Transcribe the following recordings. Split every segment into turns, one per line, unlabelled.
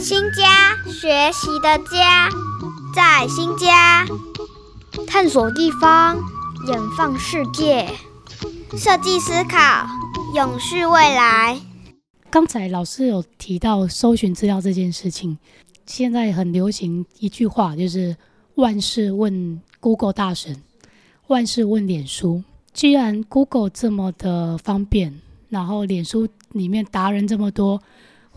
新家学习的家，在新家探索地方，远放世界，设计思考，永续未来。
刚才老师有提到搜寻资料这件事情，现在很流行一句话，就是万事问 Google 大神，万事问脸书。既然 Google 这么的方便，然后脸书里面达人这么多，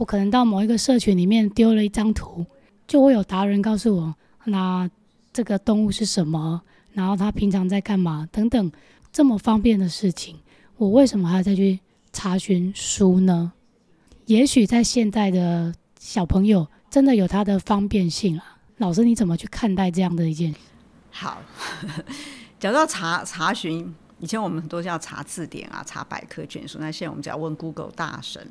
我可能到某一个社群里面丢了一张图，就会有达人告诉我，那这个动物是什么，然后它平常在干嘛等等，这么方便的事情，我为什么还要再去查询书呢？也许在现在的小朋友真的有它的方便性啊。老师你怎么去看待这样的一件？
好，讲到查查询。以前我们都是要查字典啊，查百科全书。那现在我们只要问 Google 大神。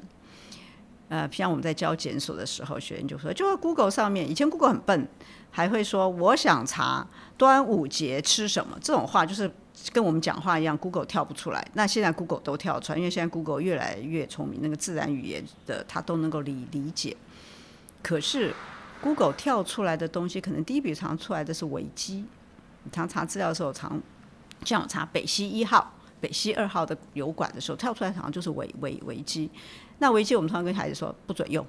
呃，像我们在教检索的时候，学员就说，就在 Google 上面。以前 Google 很笨，还会说我想查端午节吃什么这种话，就是跟我们讲话一样，Google 跳不出来。那现在 Google 都跳出来，因为现在 Google 越来越聪明，那个自然语言的它都能够理理解。可是 Google 跳出来的东西，可能第一笔常出来的是维基。你常查资料的时候，常。像我查北溪一号、北溪二号的油管的时候，跳出来好像就是维维维基。那危机我们通常跟孩子说不准用，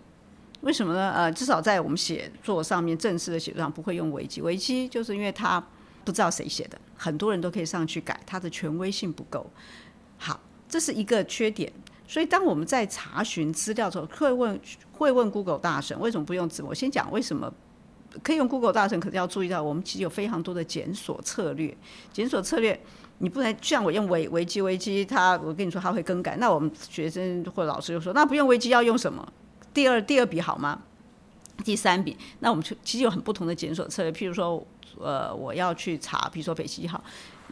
为什么呢？呃，至少在我们写作上面正式的写作上不会用危机。危机就是因为他不知道谁写的，很多人都可以上去改，他的权威性不够。好，这是一个缺点。所以当我们在查询资料的时候，会问会问 Google 大神为什么不用字幕？先讲为什么。可以用 Google 大神，可是要注意到，我们其实有非常多的检索策略。检索策略，你不能像我用维维基，维基它，我跟你说它会更改。那我们学生或老师就说，那不用维基要用什么？第二第二笔好吗？第三笔？那我们就其实有很不同的检索策略。譬如说，呃，我要去查，比如说北溪号，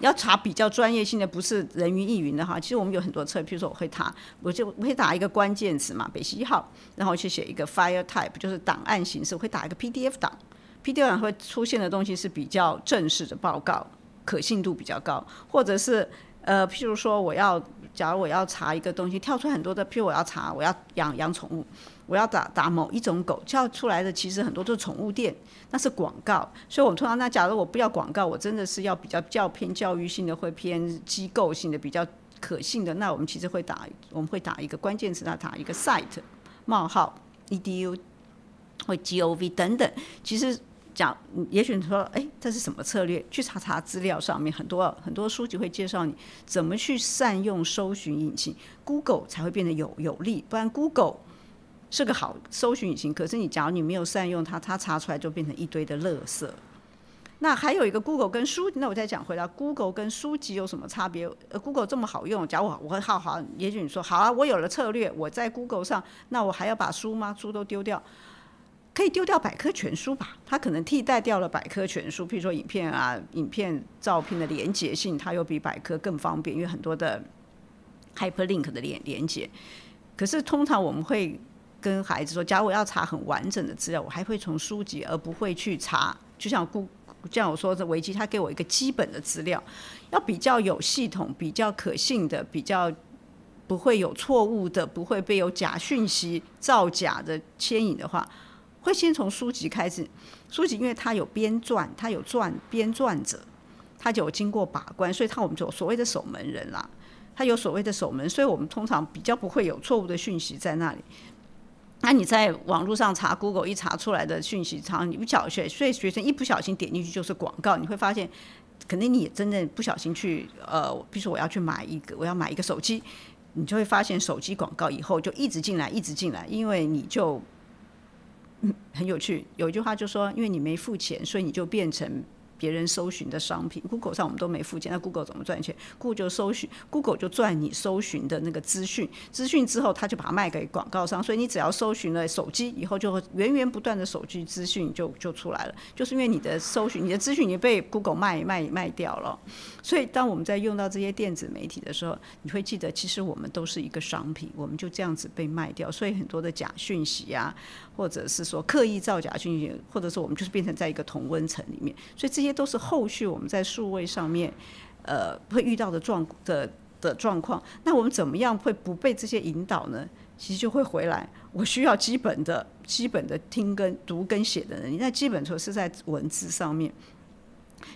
要查比较专业性的，不是人云亦云的哈。其实我们有很多策略，譬如说我会查，我就我会打一个关键词嘛，北溪一号，然后去写一个 file type，就是档案形式，我会打一个 PDF 档。PDF 档会出现的东西是比较正式的报告，可信度比较高，或者是呃，譬如说我要，假如我要查一个东西，跳出很多的，譬如我要查，我要养养宠物，我要打打某一种狗，跳出来的其实很多都是宠物店，那是广告，所以我们通常那假如我不要广告，我真的是要比较较偏教育性的，会偏机构性的，比较可信的，那我们其实会打，我们会打一个关键词，那打一个 site 冒号 edu 或 gov 等等，其实。讲，也许你说，哎，这是什么策略？去查查资料，上面很多很多书籍会介绍你怎么去善用搜寻引擎，Google 才会变得有有利。不然，Google 是个好搜寻引擎，可是你假如你没有善用它，它查出来就变成一堆的垃圾。那还有一个 Google 跟书，那我再讲回来，Google 跟书籍有什么差别？，Google 这么好用，假如我我会好好，也许你说好啊，我有了策略，我在 Google 上，那我还要把书吗？书都丢掉？可以丢掉百科全书吧？它可能替代掉了百科全书，譬如说影片啊、影片、照片的连接性，它又比百科更方便，因为很多的 hyperlink 的连连接。可是通常我们会跟孩子说，假如我要查很完整的资料，我还会从书籍，而不会去查。就像顾，像我说这维基，他给我一个基本的资料，要比较有系统、比较可信的、比较不会有错误的、不会被有假讯息造假的牵引的话。会先从书籍开始，书籍因为它有编撰，它有撰编撰者，它就有经过把关，所以它我们就所谓的守门人啦，它有所谓的守门，所以我们通常比较不会有错误的讯息在那里。那你在网络上查 Google 一查出来的讯息，常你不小心，所以学生一不小心点进去就是广告，你会发现，可能你也真的不小心去呃，比如说我要去买一个，我要买一个手机，你就会发现手机广告以后就一直进来，一直进来，因为你就。很有趣，有一句话就说，因为你没付钱，所以你就变成。别人搜寻的商品，Google 上我们都没附件，那 Google 怎么赚钱？Google 就搜寻，Google 就赚你搜寻的那个资讯，资讯之后他就把它卖给广告商，所以你只要搜寻了手机以后，就会源源不断的手机资讯就就出来了，就是因为你的搜寻，你的资讯已经被 Google 卖卖卖掉了，所以当我们在用到这些电子媒体的时候，你会记得其实我们都是一个商品，我们就这样子被卖掉，所以很多的假讯息啊，或者是说刻意造假讯息，或者说我们就是变成在一个同温层里面，所以这些。都是后续我们在数位上面，呃，会遇到的状的的状况。那我们怎么样会不被这些引导呢？其实就会回来。我需要基本的、基本的听跟读跟写的能力。那基本说是在文字上面。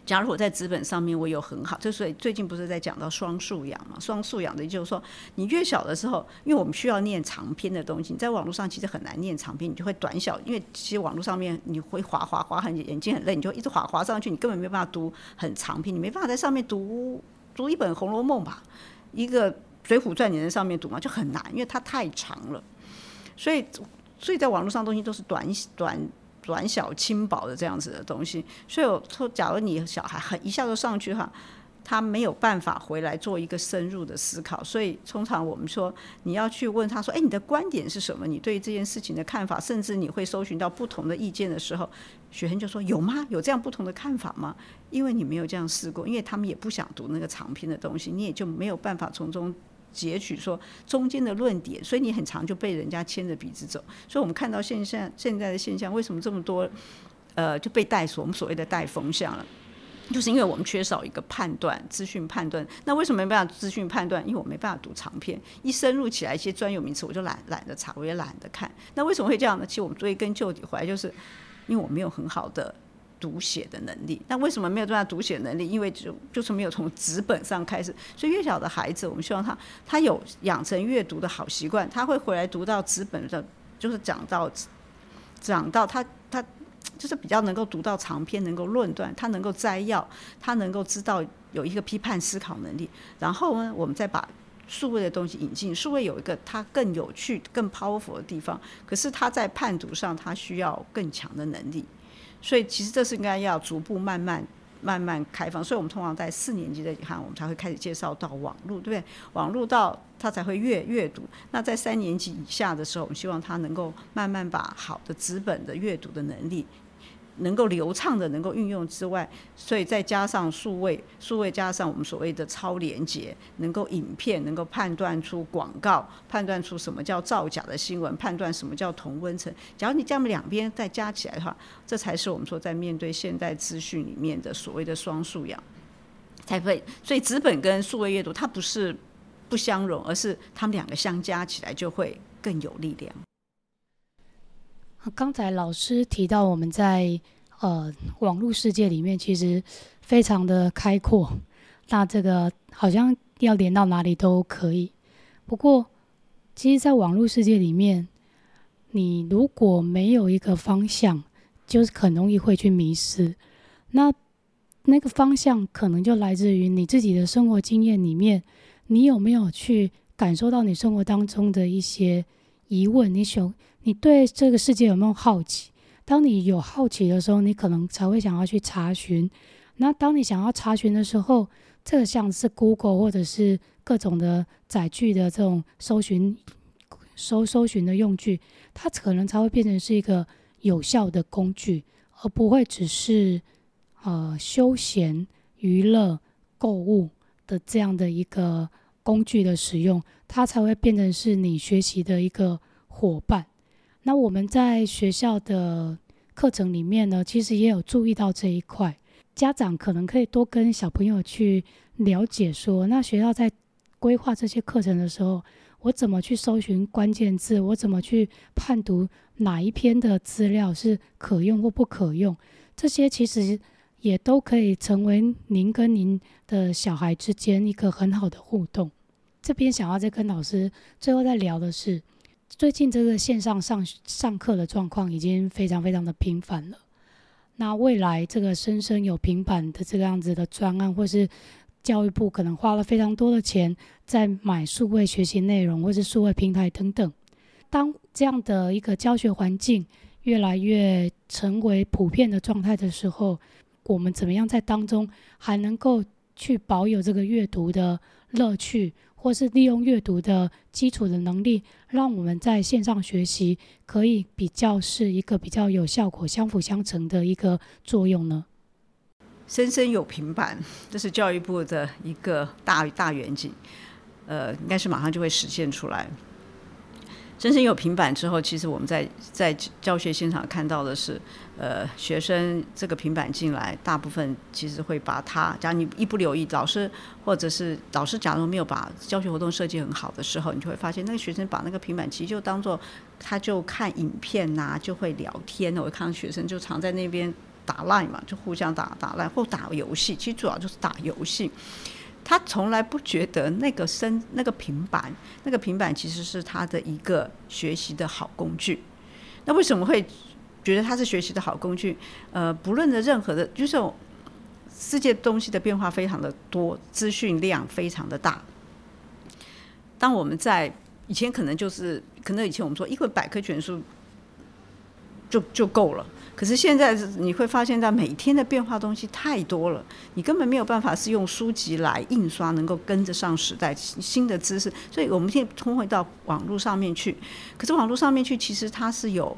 假如我在纸本上面我有很好，就是最近不是在讲到双素养嘛？双素养的就是说，你越小的时候，因为我们需要念长篇的东西，你在网络上其实很难念长篇，你就会短小。因为其实网络上面你会滑滑滑很眼睛很累，你就一直滑滑上去，你根本没办法读很长篇，你没办法在上面读读一本《红楼梦》吧，一个《水浒传》你在上面读嘛，就很难，因为它太长了。所以，所以在网络上东西都是短短。短小轻薄的这样子的东西，所以我说，假如你小孩很一下就上去哈，他没有办法回来做一个深入的思考。所以通常我们说，你要去问他说：“哎，你的观点是什么？你对这件事情的看法？”甚至你会搜寻到不同的意见的时候，学生就说：“有吗？有这样不同的看法吗？”因为你没有这样试过，因为他们也不想读那个长篇的东西，你也就没有办法从中。截取说中间的论点，所以你很长就被人家牵着鼻子走。所以我们看到现象现在的现象，为什么这么多呃就被带所我们所谓的带风向了，就是因为我们缺少一个判断资讯判断。那为什么没办法资讯判断？因为我没办法读长篇，一深入起来一些专有名词，我就懒懒得查，我也懒得看。那为什么会这样呢？其实我们追根究底回来，就是因为我没有很好的。读写的能力，那为什么没有这样读写能力？因为就就是没有从纸本上开始，所以越小的孩子，我们希望他他有养成阅读的好习惯，他会回来读到纸本的，就是讲到讲到他他就是比较能够读到长篇，能够论断，他能够摘要，他能够知道有一个批判思考能力。然后呢，我们再把数位的东西引进，数位有一个它更有趣、更 powerful 的地方，可是他在判读上，他需要更强的能力。所以其实这是应该要逐步慢慢慢慢开放，所以我们通常在四年级的看，我们才会开始介绍到网络，对不对？网络到他才会阅阅读。那在三年级以下的时候，我们希望他能够慢慢把好的纸本的阅读的能力。能够流畅的能够运用之外，所以再加上数位，数位加上我们所谓的超连接，能够影片能够判断出广告，判断出什么叫造假的新闻，判断什么叫同温层。假如你这样两边再加起来的话，这才是我们说在面对现代资讯里面的所谓的双素养，才会。所以纸本跟数位阅读它不是不相容，而是它们两个相加起来就会更有力量。
刚才老师提到，我们在呃网络世界里面其实非常的开阔，那这个好像要连到哪里都可以。不过，其实，在网络世界里面，你如果没有一个方向，就是很容易会去迷失。那那个方向可能就来自于你自己的生活经验里面，你有没有去感受到你生活当中的一些疑问？你想。你对这个世界有没有好奇？当你有好奇的时候，你可能才会想要去查询。那当你想要查询的时候，这个像是 Google 或者是各种的载具的这种搜寻、搜搜寻的用具，它可能才会变成是一个有效的工具，而不会只是呃休闲、娱乐、购物的这样的一个工具的使用，它才会变成是你学习的一个伙伴。那我们在学校的课程里面呢，其实也有注意到这一块。家长可能可以多跟小朋友去了解，说那学校在规划这些课程的时候，我怎么去搜寻关键字，我怎么去判读哪一篇的资料是可用或不可用，这些其实也都可以成为您跟您的小孩之间一个很好的互动。这边想要再跟老师最后再聊的是。最近这个线上上上课的状况已经非常非常的频繁了。那未来这个生生有平板的这个样子的专案，或是教育部可能花了非常多的钱在买数位学习内容，或是数位平台等等。当这样的一个教学环境越来越成为普遍的状态的时候，我们怎么样在当中还能够去保有这个阅读的乐趣？或是利用阅读的基础的能力，让我们在线上学习可以比较是一个比较有效果、相辅相成的一个作用呢？
生生有平板，这是教育部的一个大大远景，呃，应该是马上就会实现出来。真正有平板之后，其实我们在在教学现场看到的是，呃，学生这个平板进来，大部分其实会把它，假如你一不留意，老师或者是老师，假如没有把教学活动设计很好的时候，你就会发现那个学生把那个平板其实就当做他就看影片呐，就会聊天。我看到学生就常在那边打赖嘛，就互相打打赖或打游戏，其实主要就是打游戏。他从来不觉得那个身那个平板，那个平板其实是他的一个学习的好工具。那为什么会觉得它是学习的好工具？呃，不论的任何的，就是世界东西的变化非常的多，资讯量非常的大。当我们在以前可能就是可能以前我们说一本百科全书就就够了。可是现在你会发现，在每天的变化东西太多了，你根本没有办法是用书籍来印刷能够跟得上时代新的知识。所以我们现在通会到网络上面去，可是网络上面去其实它是有，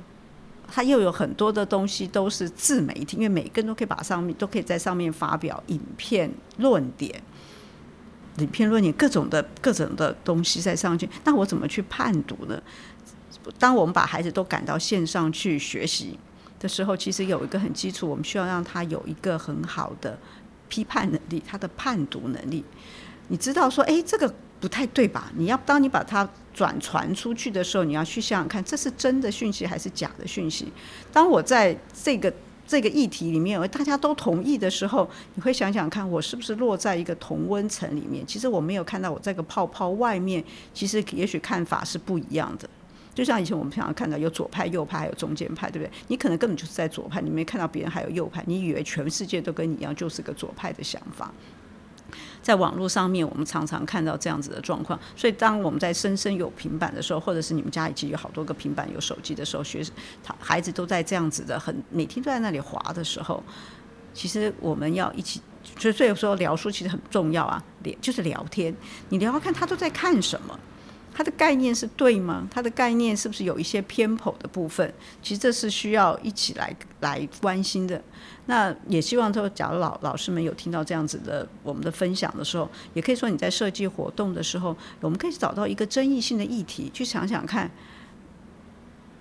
它又有很多的东西都是自媒体，因为每个人都可以把上面都可以在上面发表影片论点、影片论点各种的各种的东西在上去。那我怎么去判读呢？当我们把孩子都赶到线上去学习。的时候，其实有一个很基础，我们需要让他有一个很好的批判能力，他的判读能力。你知道说，哎，这个不太对吧？你要当你把它转传出去的时候，你要去想想看，这是真的讯息还是假的讯息。当我在这个这个议题里面，大家都同意的时候，你会想想看，我是不是落在一个同温层里面？其实我没有看到我这个泡泡外面，其实也许看法是不一样的。就像以前我们平常看到有左派、右派，还有中间派，对不对？你可能根本就是在左派，你没看到别人还有右派，你以为全世界都跟你一样，就是个左派的想法。在网络上面，我们常常看到这样子的状况。所以，当我们在深深有平板的时候，或者是你们家已经有好多个平板、有手机的时候，学他孩子都在这样子的很每天都在那里滑的时候，其实我们要一起，所以所以说聊书其实很重要啊，聊就是聊天，你聊聊看他都在看什么。它的概念是对吗？它的概念是不是有一些偏颇的部分？其实这是需要一起来来关心的。那也希望说，假如老老师们有听到这样子的我们的分享的时候，也可以说你在设计活动的时候，我们可以找到一个争议性的议题，去想想看，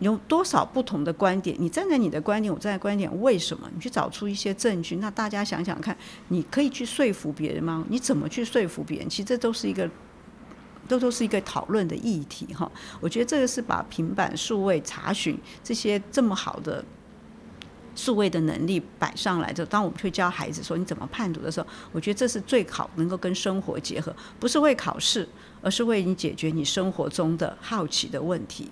有多少不同的观点。你站在你的观点，我站在观点，为什么？你去找出一些证据。那大家想想看，你可以去说服别人吗？你怎么去说服别人？其实这都是一个。都都是一个讨论的议题哈，我觉得这个是把平板数位查询这些这么好的数位的能力摆上来，就当我们去教孩子说你怎么判读的时候，我觉得这是最好能够跟生活结合，不是为考试，而是为你解决你生活中的好奇的问题。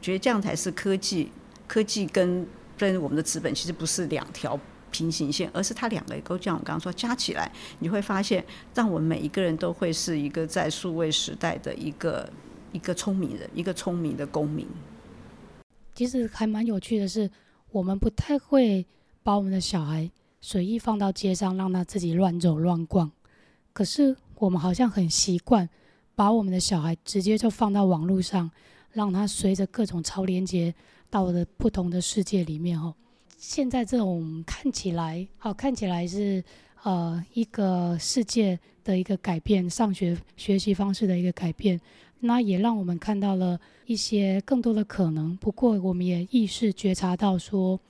觉得这样才是科技，科技跟跟我们的资本其实不是两条。平行线，而是它两个都像我刚刚说加起来，你会发现，让我们每一个人都会是一个在数位时代的一个一个聪明人，一个聪明的公民。
其实还蛮有趣的是，我们不太会把我们的小孩随意放到街上，让他自己乱走乱逛。可是我们好像很习惯把我们的小孩直接就放到网络上，让他随着各种超连接到了不同的世界里面哦。现在这种看起来，好看起来是呃一个世界的一个改变，上学学习方式的一个改变，那也让我们看到了一些更多的可能。不过，我们也意识觉察到说，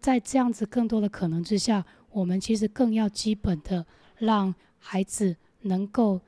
在这样子更多的可能之下，我们其实更要基本的让孩子能够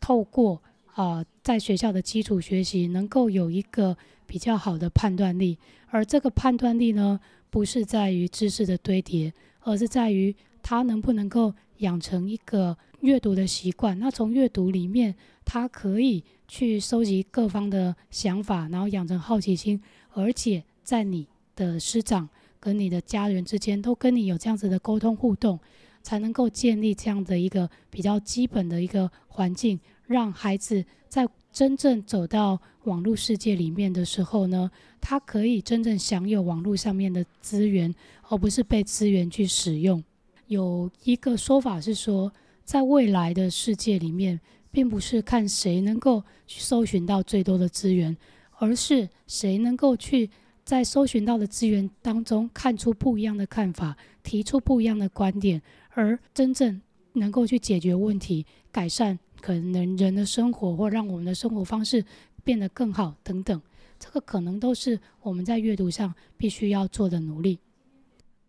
透过啊在学校的基础学习，能够有一个比较好的判断力，而这个判断力呢。不是在于知识的堆叠，而是在于他能不能够养成一个阅读的习惯。那从阅读里面，他可以去收集各方的想法，然后养成好奇心，而且在你的师长跟你的家人之间都跟你有这样子的沟通互动，才能够建立这样的一个比较基本的一个环境，让孩子在。真正走到网络世界里面的时候呢，他可以真正享有网络上面的资源，而不是被资源去使用。有一个说法是说，在未来的世界里面，并不是看谁能够去搜寻到最多的资源，而是谁能够去在搜寻到的资源当中看出不一样的看法，提出不一样的观点，而真正能够去解决问题、改善。可能人的生活或让我们的生活方式变得更好等等，这个可能都是我们在阅读上必须要做的努力。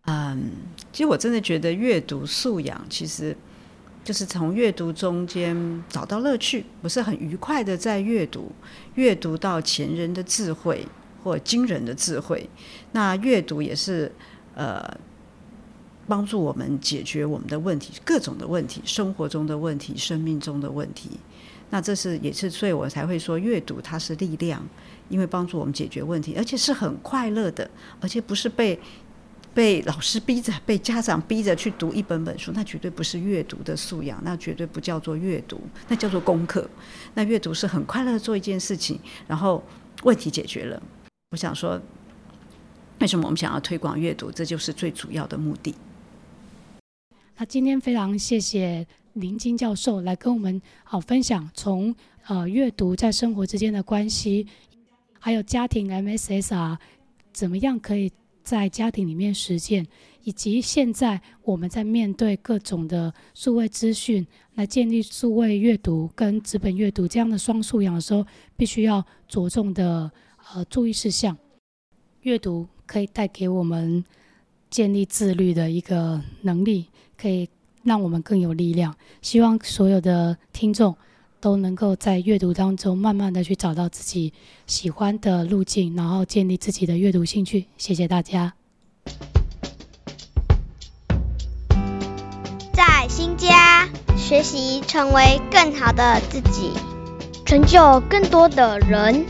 嗯，其实我真的觉得阅读素养其实就是从阅读中间找到乐趣，不是很愉快的在阅读，阅读到前人的智慧或惊人的智慧。那阅读也是呃帮助我们解决我们的问题，各种的问题，生活中的问题，生命中的问题。那这是也是，所以我才会说阅读它是力量，因为帮助我们解决问题，而且是很快乐的，而且不是被。被老师逼着，被家长逼着去读一本本书，那绝对不是阅读的素养，那绝对不叫做阅读，那叫做功课。那阅读是很快乐的做一件事情，然后问题解决了。我想说，为什么我们想要推广阅读？这就是最主要的目的。
那今天非常谢谢林金教授来跟我们好分享，从呃阅读在生活之间的关系，还有家庭 MSSR 怎么样可以。在家庭里面实践，以及现在我们在面对各种的数位资讯，来建立数位阅读跟纸本阅读这样的双素养的时候，必须要着重的呃注意事项。阅读可以带给我们建立自律的一个能力，可以让我们更有力量。希望所有的听众。都能够在阅读当中慢慢的去找到自己喜欢的路径，然后建立自己的阅读兴趣。谢谢大家。
在新家学习，成为更好的自己，成就更多的人。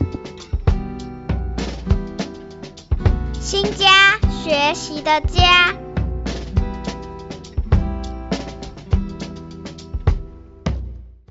新家学习的家。